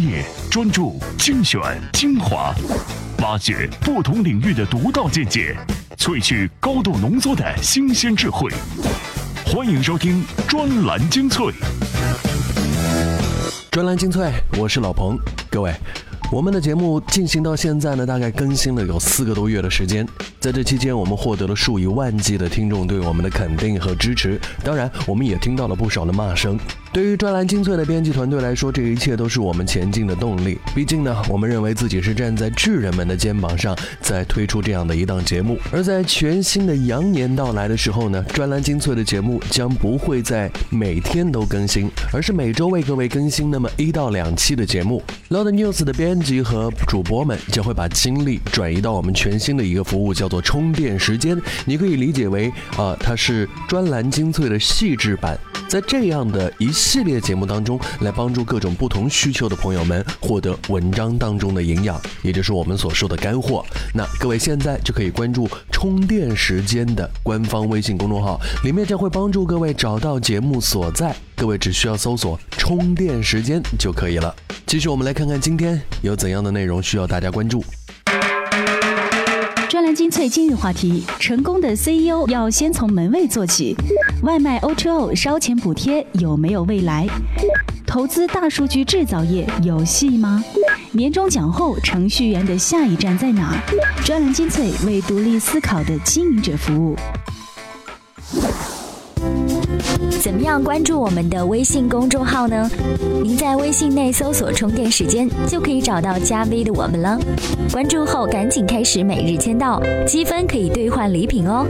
业、专注、精选、精华，挖掘不同领域的独到见解，萃取高度浓缩的新鲜智慧。欢迎收听专栏精粹。专栏精粹，我是老彭，各位。我们的节目进行到现在呢，大概更新了有四个多月的时间。在这期间，我们获得了数以万计的听众对我们的肯定和支持。当然，我们也听到了不少的骂声。对于专栏精粹的编辑团队来说，这一切都是我们前进的动力。毕竟呢，我们认为自己是站在智人们的肩膀上，在推出这样的一档节目。而在全新的羊年到来的时候呢，专栏精粹的节目将不会在每天都更新，而是每周为各位更新那么一到两期的节目。Loud News 的编辑和主播们将会把精力转移到我们全新的一个服务，叫做充电时间。你可以理解为啊，它是专栏精粹的细致版。在这样的一系列节目当中，来帮助各种不同需求的朋友们获得文章当中的营养，也就是我们所说的干货。那各位现在就可以关注充电时间的官方微信公众号，里面将会帮助各位找到节目所在。各位只需要搜索“充电时间”就可以了。继续，我们来看看今天有怎样的内容需要大家关注。专栏精粹今日话题：成功的 CEO 要先从门卫做起。外卖 O2O 烧钱补贴有没有未来？投资大数据制造业有戏吗？年终奖后，程序员的下一站在哪？专栏精粹为独立思考的经营者服务。怎么样关注我们的微信公众号呢？您在微信内搜索“充电时间”，就可以找到加 V 的我们了。关注后赶紧开始每日签到，积分可以兑换礼品哦。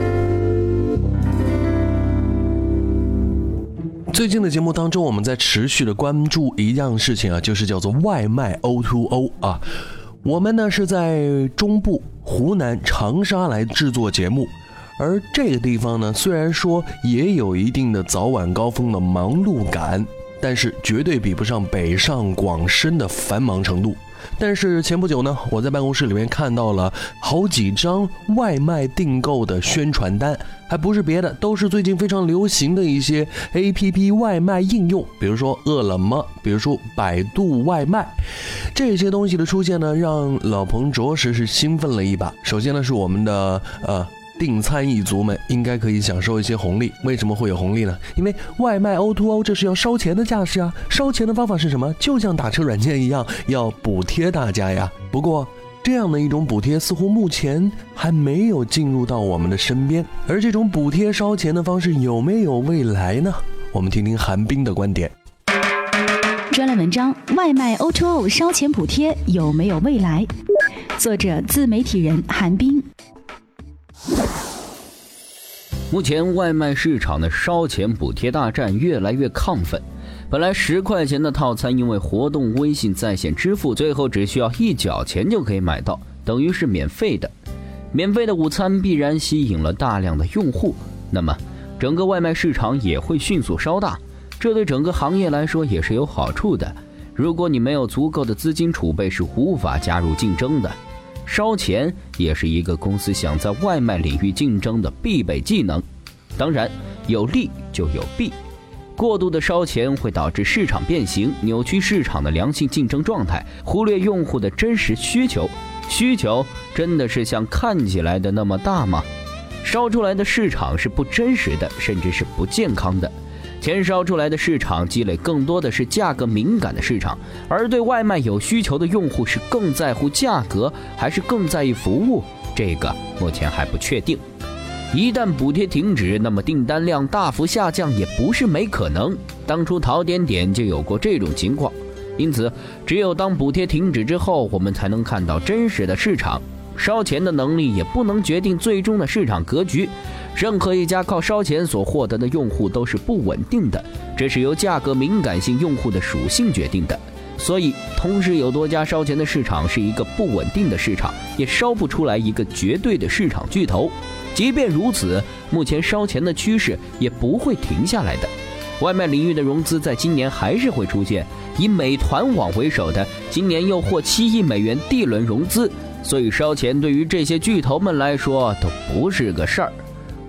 最近的节目当中，我们在持续的关注一样事情啊，就是叫做外卖 O2O 啊。我们呢是在中部湖南长沙来制作节目。而这个地方呢，虽然说也有一定的早晚高峰的忙碌感，但是绝对比不上北上广深的繁忙程度。但是前不久呢，我在办公室里面看到了好几张外卖订购的宣传单，还不是别的，都是最近非常流行的一些 APP 外卖应用，比如说饿了么，比如说百度外卖，这些东西的出现呢，让老彭着实是兴奋了一把。首先呢，是我们的呃。订餐一族们应该可以享受一些红利。为什么会有红利呢？因为外卖 O2O 这是要烧钱的架势啊！烧钱的方法是什么？就像打车软件一样，要补贴大家呀。不过，这样的一种补贴似乎目前还没有进入到我们的身边。而这种补贴烧钱的方式有没有未来呢？我们听听韩冰的观点。专栏文章：外卖 O2O 烧钱补贴有没有未来？作者：自媒体人韩冰。目前外卖市场的烧钱补贴大战越来越亢奋。本来十块钱的套餐，因为活动微信在线支付，最后只需要一角钱就可以买到，等于是免费的。免费的午餐必然吸引了大量的用户，那么整个外卖市场也会迅速烧大。这对整个行业来说也是有好处的。如果你没有足够的资金储备，是无法加入竞争的。烧钱也是一个公司想在外卖领域竞争的必备技能。当然，有利就有弊。过度的烧钱会导致市场变形，扭曲市场的良性竞争状态，忽略用户的真实需求。需求真的是像看起来的那么大吗？烧出来的市场是不真实的，甚至是不健康的。钱烧出来的市场积累更多的是价格敏感的市场，而对外卖有需求的用户是更在乎价格，还是更在意服务？这个目前还不确定。一旦补贴停止，那么订单量大幅下降也不是没可能。当初淘点点就有过这种情况。因此，只有当补贴停止之后，我们才能看到真实的市场。烧钱的能力也不能决定最终的市场格局。任何一家靠烧钱所获得的用户都是不稳定的，这是由价格敏感性用户的属性决定的。所以，同时有多家烧钱的市场是一个不稳定的市场，也烧不出来一个绝对的市场巨头。即便如此，目前烧钱的趋势也不会停下来的。外卖领域的融资在今年还是会出现，以美团网为首的今年又获七亿美元 D 轮融资，所以烧钱对于这些巨头们来说都不是个事儿。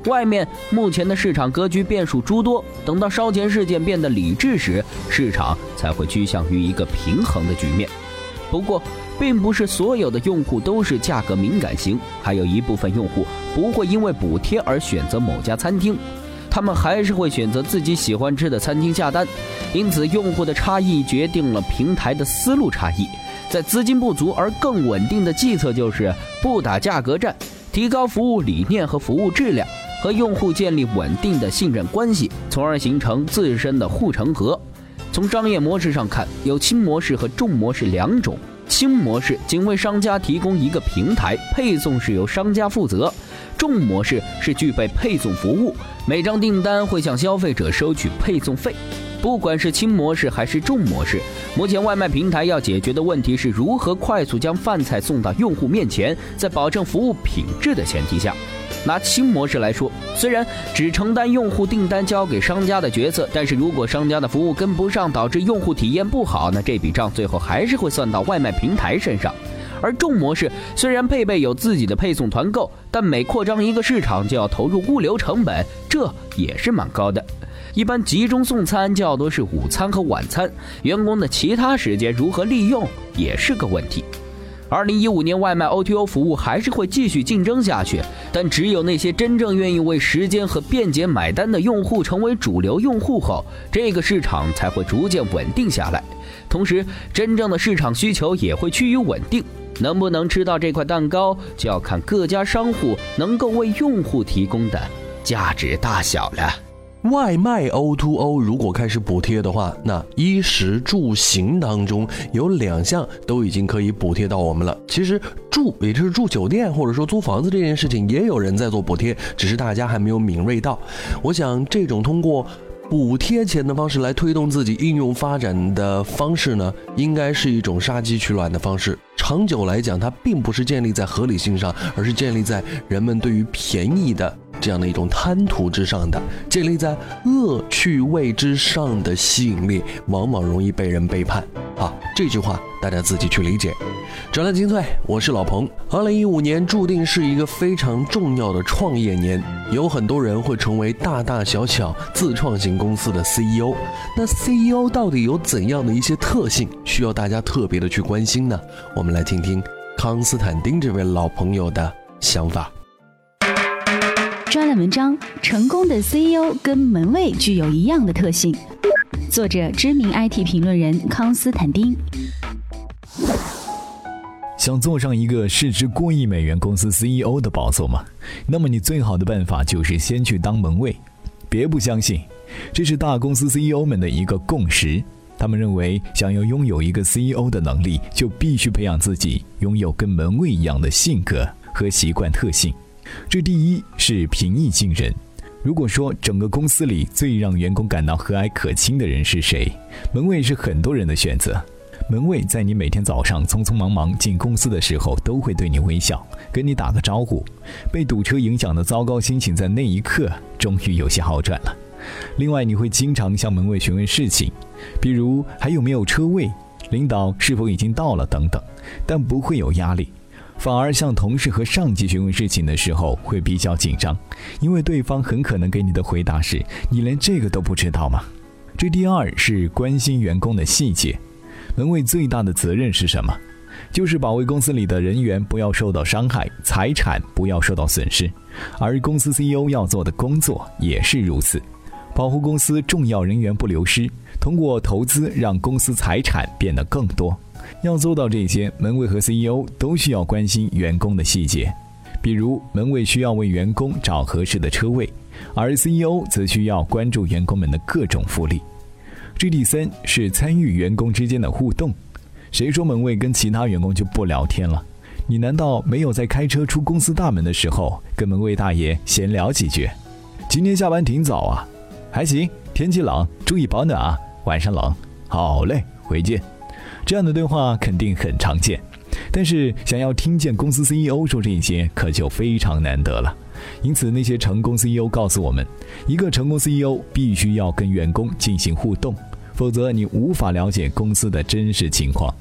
外面目前的市场格局变数诸多，等到烧钱事件变得理智时，市场才会趋向于一个平衡的局面。不过，并不是所有的用户都是价格敏感型，还有一部分用户不会因为补贴而选择某家餐厅，他们还是会选择自己喜欢吃的餐厅下单。因此，用户的差异决定了平台的思路差异。在资金不足而更稳定的计策就是不打价格战，提高服务理念和服务质量。和用户建立稳定的信任关系，从而形成自身的护城河。从商业模式上看，有轻模式和重模式两种。轻模式仅为商家提供一个平台，配送是由商家负责；重模式是具备配送服务，每张订单会向消费者收取配送费。不管是轻模式还是重模式，目前外卖平台要解决的问题是如何快速将饭菜送到用户面前，在保证服务品质的前提下。拿轻模式来说，虽然只承担用户订单交给商家的角色，但是如果商家的服务跟不上，导致用户体验不好，那这笔账最后还是会算到外卖平台身上。而重模式虽然配备有自己的配送团购，但每扩张一个市场就要投入物流成本，这也是蛮高的。一般集中送餐较多是午餐和晚餐，员工的其他时间如何利用也是个问题。二零一五年，外卖 OTO 服务还是会继续竞争下去，但只有那些真正愿意为时间和便捷买单的用户成为主流用户后，这个市场才会逐渐稳定下来。同时，真正的市场需求也会趋于稳定。能不能吃到这块蛋糕，就要看各家商户能够为用户提供的价值大小了。外卖 O to O 如果开始补贴的话，那衣食住行当中有两项都已经可以补贴到我们了。其实住，也就是住酒店或者说租房子这件事情，也有人在做补贴，只是大家还没有敏锐到。我想这种通过补贴钱的方式来推动自己应用发展的方式呢，应该是一种杀鸡取卵的方式。长久来讲，它并不是建立在合理性上，而是建立在人们对于便宜的。这样的一种贪图之上的，建立在恶趣味之上的吸引力，往往容易被人背叛。好，这句话大家自己去理解。转来精粹，我是老彭。二零一五年注定是一个非常重要的创业年，有很多人会成为大大小小自创型公司的 CEO。那 CEO 到底有怎样的一些特性，需要大家特别的去关心呢？我们来听听康斯坦丁这位老朋友的想法。专栏文章：成功的 CEO 跟门卫具有一样的特性。作者：知名 IT 评论人康斯坦丁。想坐上一个市值过亿美元公司 CEO 的宝座吗？那么你最好的办法就是先去当门卫。别不相信，这是大公司 CEO 们的一个共识。他们认为，想要拥有一个 CEO 的能力，就必须培养自己拥有跟门卫一样的性格和习惯特性。这第一是平易近人。如果说整个公司里最让员工感到和蔼可亲的人是谁，门卫是很多人的选择。门卫在你每天早上匆匆忙忙进公司的时候，都会对你微笑，跟你打个招呼。被堵车影响的糟糕心情，在那一刻终于有些好转了。另外，你会经常向门卫询问事情，比如还有没有车位、领导是否已经到了等等，但不会有压力。反而向同事和上级询问事情的时候会比较紧张，因为对方很可能给你的回答是：“你连这个都不知道吗？”这第二是关心员工的细节。门卫最大的责任是什么？就是保卫公司里的人员不要受到伤害，财产不要受到损失。而公司 CEO 要做的工作也是如此，保护公司重要人员不流失，通过投资让公司财产变得更多。要做到这些，门卫和 CEO 都需要关心员工的细节，比如门卫需要为员工找合适的车位，而 CEO 则需要关注员工们的各种福利。这第三是参与员工之间的互动。谁说门卫跟其他员工就不聊天了？你难道没有在开车出公司大门的时候跟门卫大爷闲聊几句？今天下班挺早啊，还行，天气冷，注意保暖啊，晚上冷，好嘞，回见。这样的对话肯定很常见，但是想要听见公司 CEO 说这些，可就非常难得了。因此，那些成功 CEO 告诉我们，一个成功 CEO 必须要跟员工进行互动，否则你无法了解公司的真实情况。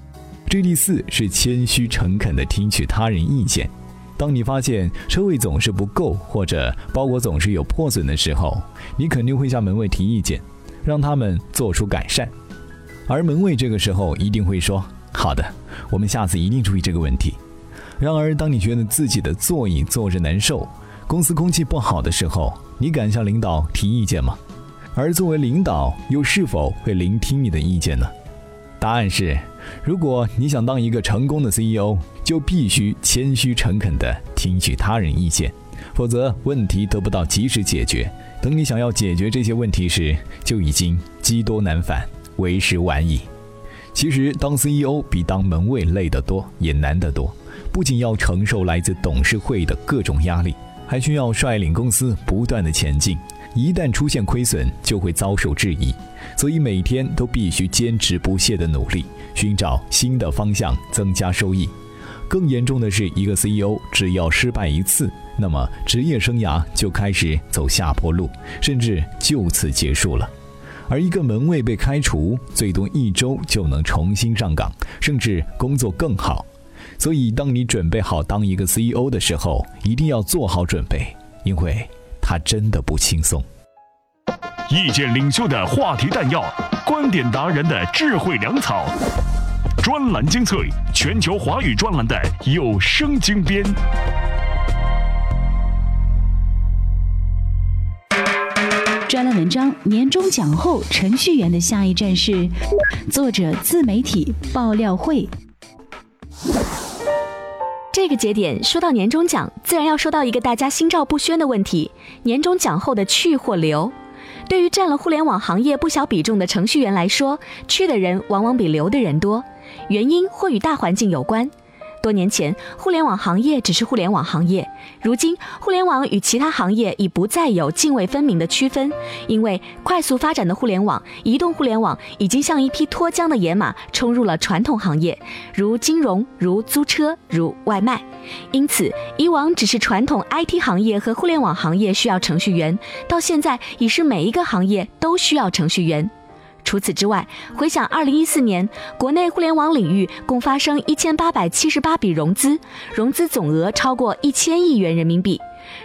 这第四是谦虚诚恳地听取他人意见。当你发现车位总是不够，或者包裹总是有破损的时候，你肯定会向门卫提意见，让他们做出改善。而门卫这个时候一定会说：“好的，我们下次一定注意这个问题。”然而，当你觉得自己的座椅坐着难受，公司空气不好的时候，你敢向领导提意见吗？而作为领导，又是否会聆听你的意见呢？答案是：如果你想当一个成功的 CEO，就必须谦虚诚恳地听取他人意见，否则问题得不到及时解决。等你想要解决这些问题时，就已经积多难返，为时晚矣。其实，当 CEO 比当门卫累得多，也难得多。不仅要承受来自董事会的各种压力，还需要率领公司不断的前进。一旦出现亏损，就会遭受质疑，所以每天都必须坚持不懈的努力，寻找新的方向，增加收益。更严重的是，一个 CEO 只要失败一次，那么职业生涯就开始走下坡路，甚至就此结束了。而一个门卫被开除，最多一周就能重新上岗，甚至工作更好。所以，当你准备好当一个 CEO 的时候，一定要做好准备，因为。他真的不轻松。意见领袖的话题弹药，观点达人的智慧粮草，专栏精粹，全球华语专栏的有声精编。专栏文章：年终奖后程序员的下一站是。作者：自媒体爆料会。这个节点说到年终奖，自然要说到一个大家心照不宣的问题：年终奖后的去或留。对于占了互联网行业不小比重的程序员来说，去的人往往比留的人多，原因或与大环境有关。多年前，互联网行业只是互联网行业。如今，互联网与其他行业已不再有泾渭分明的区分，因为快速发展的互联网、移动互联网已经像一匹脱缰的野马冲入了传统行业，如金融、如租车、如外卖。因此，以往只是传统 IT 行业和互联网行业需要程序员，到现在已是每一个行业都需要程序员。除此之外，回想二零一四年，国内互联网领域共发生一千八百七十八笔融资，融资总额超过一千亿元人民币。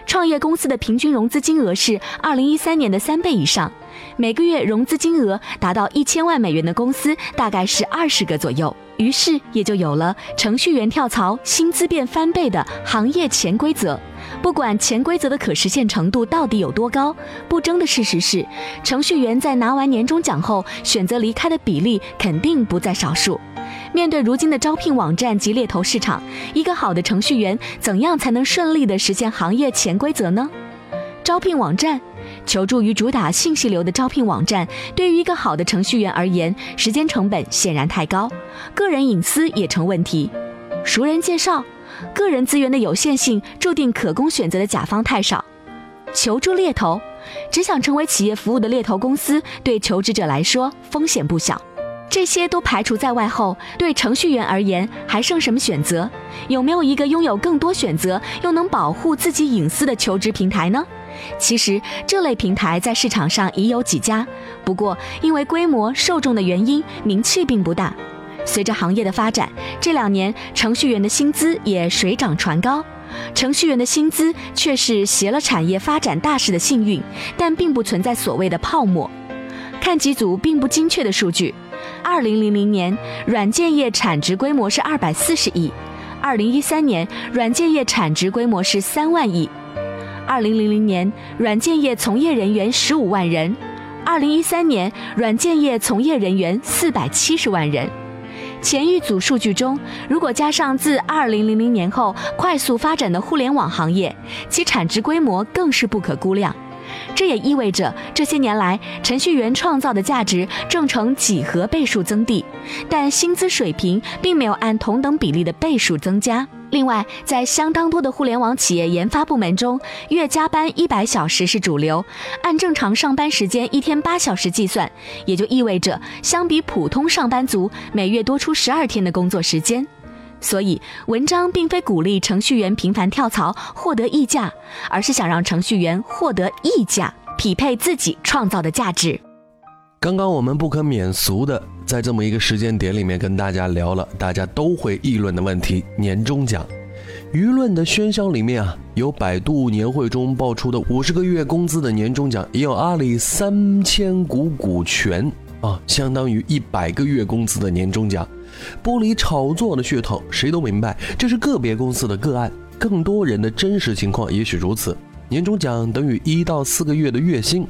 创业公司的平均融资金额是二零一三年的三倍以上，每个月融资金额达到一千万美元的公司大概是二十个左右。于是也就有了程序员跳槽薪资变翻倍的行业潜规则。不管潜规则的可实现程度到底有多高，不争的事实是，程序员在拿完年终奖后选择离开的比例肯定不在少数。面对如今的招聘网站及猎头市场，一个好的程序员怎样才能顺利地实现行业潜规则呢？招聘网站，求助于主打信息流的招聘网站，对于一个好的程序员而言，时间成本显然太高，个人隐私也成问题。熟人介绍。个人资源的有限性，注定可供选择的甲方太少。求助猎头，只想成为企业服务的猎头公司，对求职者来说风险不小。这些都排除在外后，对程序员而言还剩什么选择？有没有一个拥有更多选择又能保护自己隐私的求职平台呢？其实这类平台在市场上已有几家，不过因为规模、受众的原因，名气并不大。随着行业的发展，这两年程序员的薪资也水涨船高。程序员的薪资却是携了产业发展大势的幸运，但并不存在所谓的泡沫。看几组并不精确的数据：二零零零年，软件业产值规模是二百四十亿；二零一三年，软件业产值规模是三万亿；二零零零年，软件业从业人员十五万人；二零一三年，软件业从业人员四百七十万人。前一组数据中，如果加上自二零零零年后快速发展的互联网行业，其产值规模更是不可估量。这也意味着这些年来程序员创造的价值正呈几何倍数增递，但薪资水平并没有按同等比例的倍数增加。另外，在相当多的互联网企业研发部门中，月加班一百小时是主流。按正常上班时间一天八小时计算，也就意味着相比普通上班族，每月多出十二天的工作时间。所以，文章并非鼓励程序员频繁跳槽获得溢价，而是想让程序员获得溢价，匹配自己创造的价值。刚刚我们不可免俗的在这么一个时间点里面跟大家聊了大家都会议论的问题——年终奖。舆论的喧嚣里面啊，有百度年会中爆出的五十个月工资的年终奖，也有阿里三千股股权啊，相当于一百个月工资的年终奖。剥离炒作的噱头，谁都明白这是个别公司的个案，更多人的真实情况也许如此。年终奖等于一到四个月的月薪，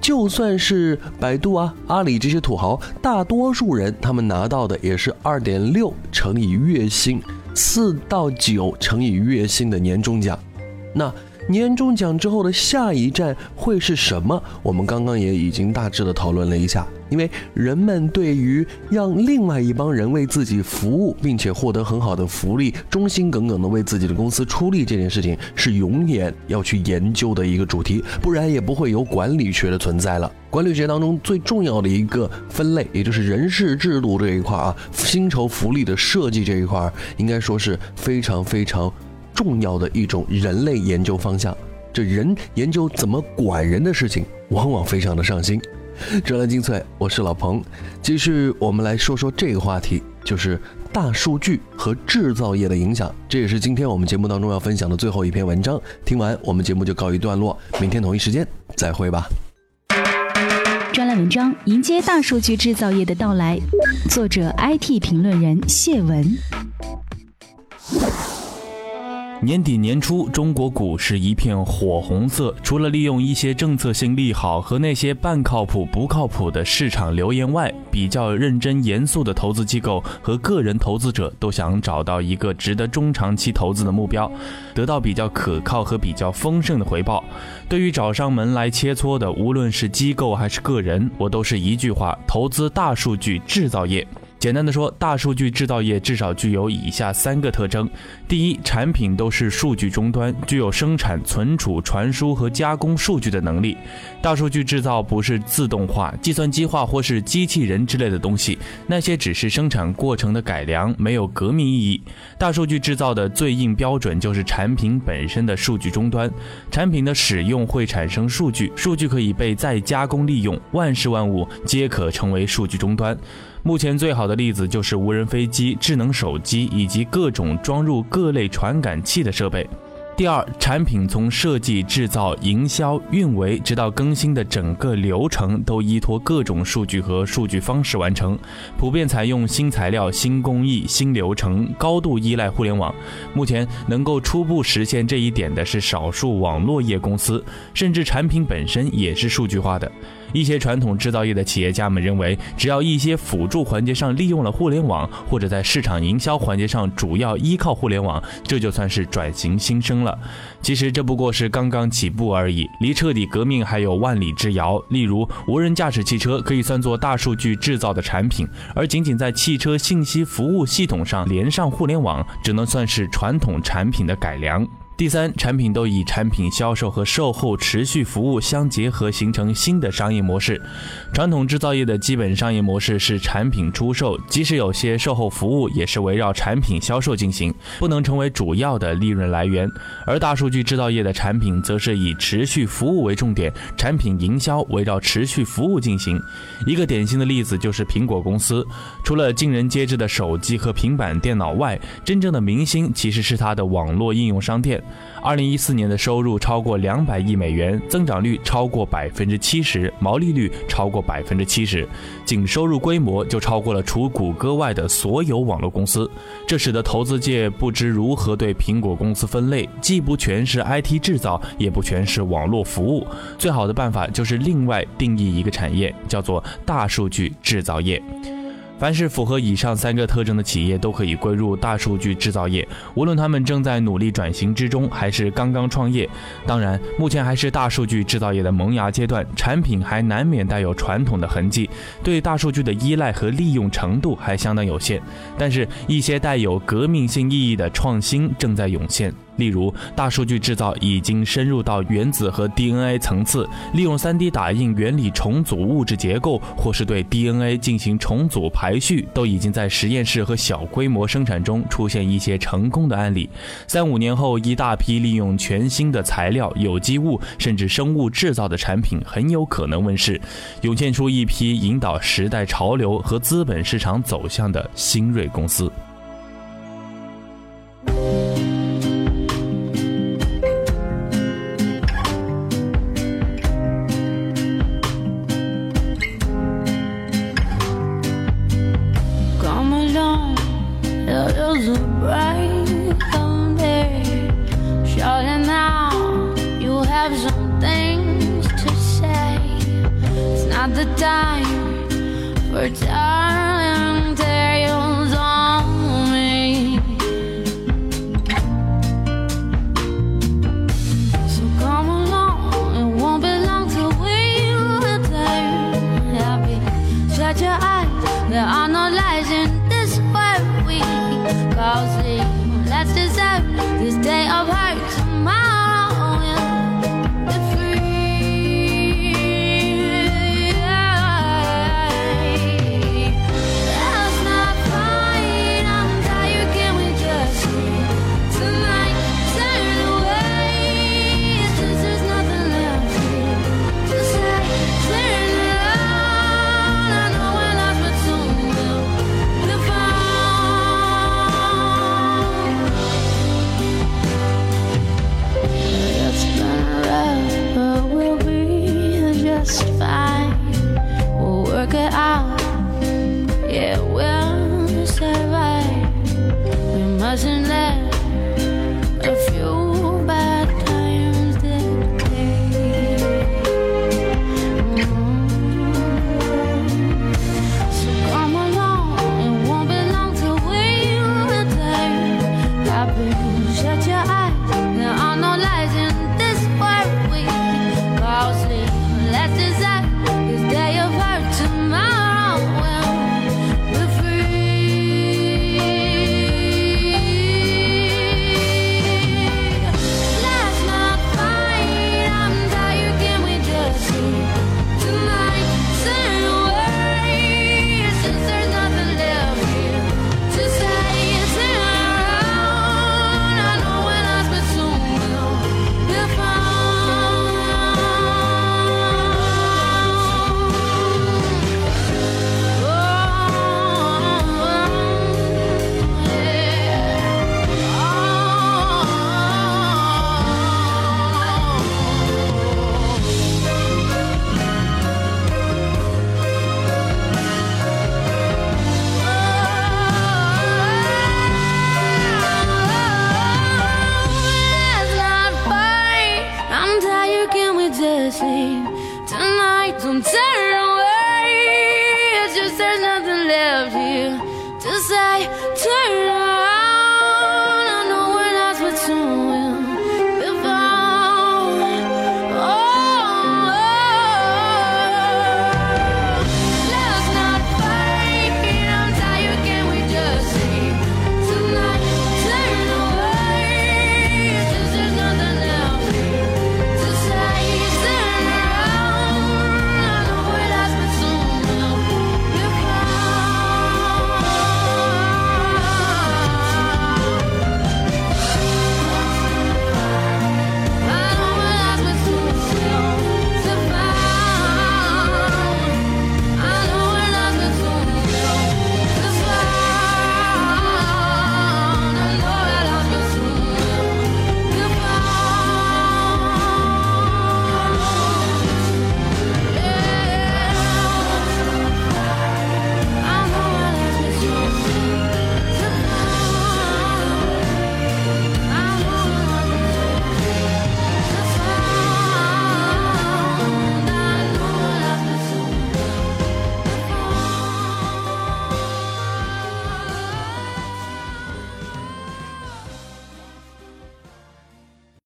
就算是百度啊、阿里这些土豪，大多数人他们拿到的也是二点六乘以月薪，四到九乘以月薪的年终奖。那。年终奖之后的下一站会是什么？我们刚刚也已经大致的讨论了一下。因为人们对于让另外一帮人为自己服务，并且获得很好的福利，忠心耿耿的为自己的公司出力这件事情，是永远要去研究的一个主题，不然也不会有管理学的存在了。管理学当中最重要的一个分类，也就是人事制度这一块啊，薪酬福利的设计这一块，应该说是非常非常。重要的一种人类研究方向，这人研究怎么管人的事情，往往非常的上心。专栏精粹，我是老彭，继续我们来说说这个话题，就是大数据和制造业的影响。这也是今天我们节目当中要分享的最后一篇文章。听完我们节目就告一段落，明天同一时间再会吧。专栏文章：迎接大数据制造业的到来，作者 IT 评论人谢文。年底年初，中国股市一片火红色。除了利用一些政策性利好和那些半靠谱不靠谱的市场流言外，比较认真严肃的投资机构和个人投资者都想找到一个值得中长期投资的目标，得到比较可靠和比较丰盛的回报。对于找上门来切磋的，无论是机构还是个人，我都是一句话：投资大数据制造业。简单的说，大数据制造业至少具有以下三个特征：第一，产品都是数据终端，具有生产、存储、传输和加工数据的能力。大数据制造不是自动化、计算机化或是机器人之类的东西，那些只是生产过程的改良，没有革命意义。大数据制造的最硬标准就是产品本身的数据终端，产品的使用会产生数据，数据可以被再加工利用，万事万物皆可成为数据终端。目前最好的例子就是无人飞机、智能手机以及各种装入各类传感器的设备。第二，产品从设计、制造、营销、运维，直到更新的整个流程，都依托各种数据和数据方式完成。普遍采用新材料、新工艺、新流程，高度依赖互联网。目前能够初步实现这一点的是少数网络业公司，甚至产品本身也是数据化的。一些传统制造业的企业家们认为，只要一些辅助环节上利用了互联网，或者在市场营销环节上主要依靠互联网，这就算是转型新生了。其实这不过是刚刚起步而已，离彻底革命还有万里之遥。例如，无人驾驶汽车可以算作大数据制造的产品，而仅仅在汽车信息服务系统上连上互联网，只能算是传统产品的改良。第三，产品都以产品销售和售后持续服务相结合，形成新的商业模式。传统制造业的基本商业模式是产品出售，即使有些售后服务也是围绕产品销售进行，不能成为主要的利润来源。而大数据制造业的产品则是以持续服务为重点，产品营销围绕持续服务进行。一个典型的例子就是苹果公司，除了尽人皆知的手机和平板电脑外，真正的明星其实是它的网络应用商店。二零一四年的收入超过两百亿美元，增长率超过百分之七十，毛利率超过百分之七十，仅收入规模就超过了除谷歌外的所有网络公司。这使得投资界不知如何对苹果公司分类，既不全是 IT 制造，也不全是网络服务。最好的办法就是另外定义一个产业，叫做大数据制造业。凡是符合以上三个特征的企业，都可以归入大数据制造业。无论他们正在努力转型之中，还是刚刚创业，当然，目前还是大数据制造业的萌芽阶段，产品还难免带有传统的痕迹，对大数据的依赖和利用程度还相当有限。但是，一些带有革命性意义的创新正在涌现。例如，大数据制造已经深入到原子和 DNA 层次，利用 3D 打印原理重组物质结构，或是对 DNA 进行重组排序，都已经在实验室和小规模生产中出现一些成功的案例。三五年后，一大批利用全新的材料、有机物甚至生物制造的产品很有可能问世，涌现出一批引导时代潮流和资本市场走向的新锐公司。I'm turning away, it's just there's nothing left here to say. Turn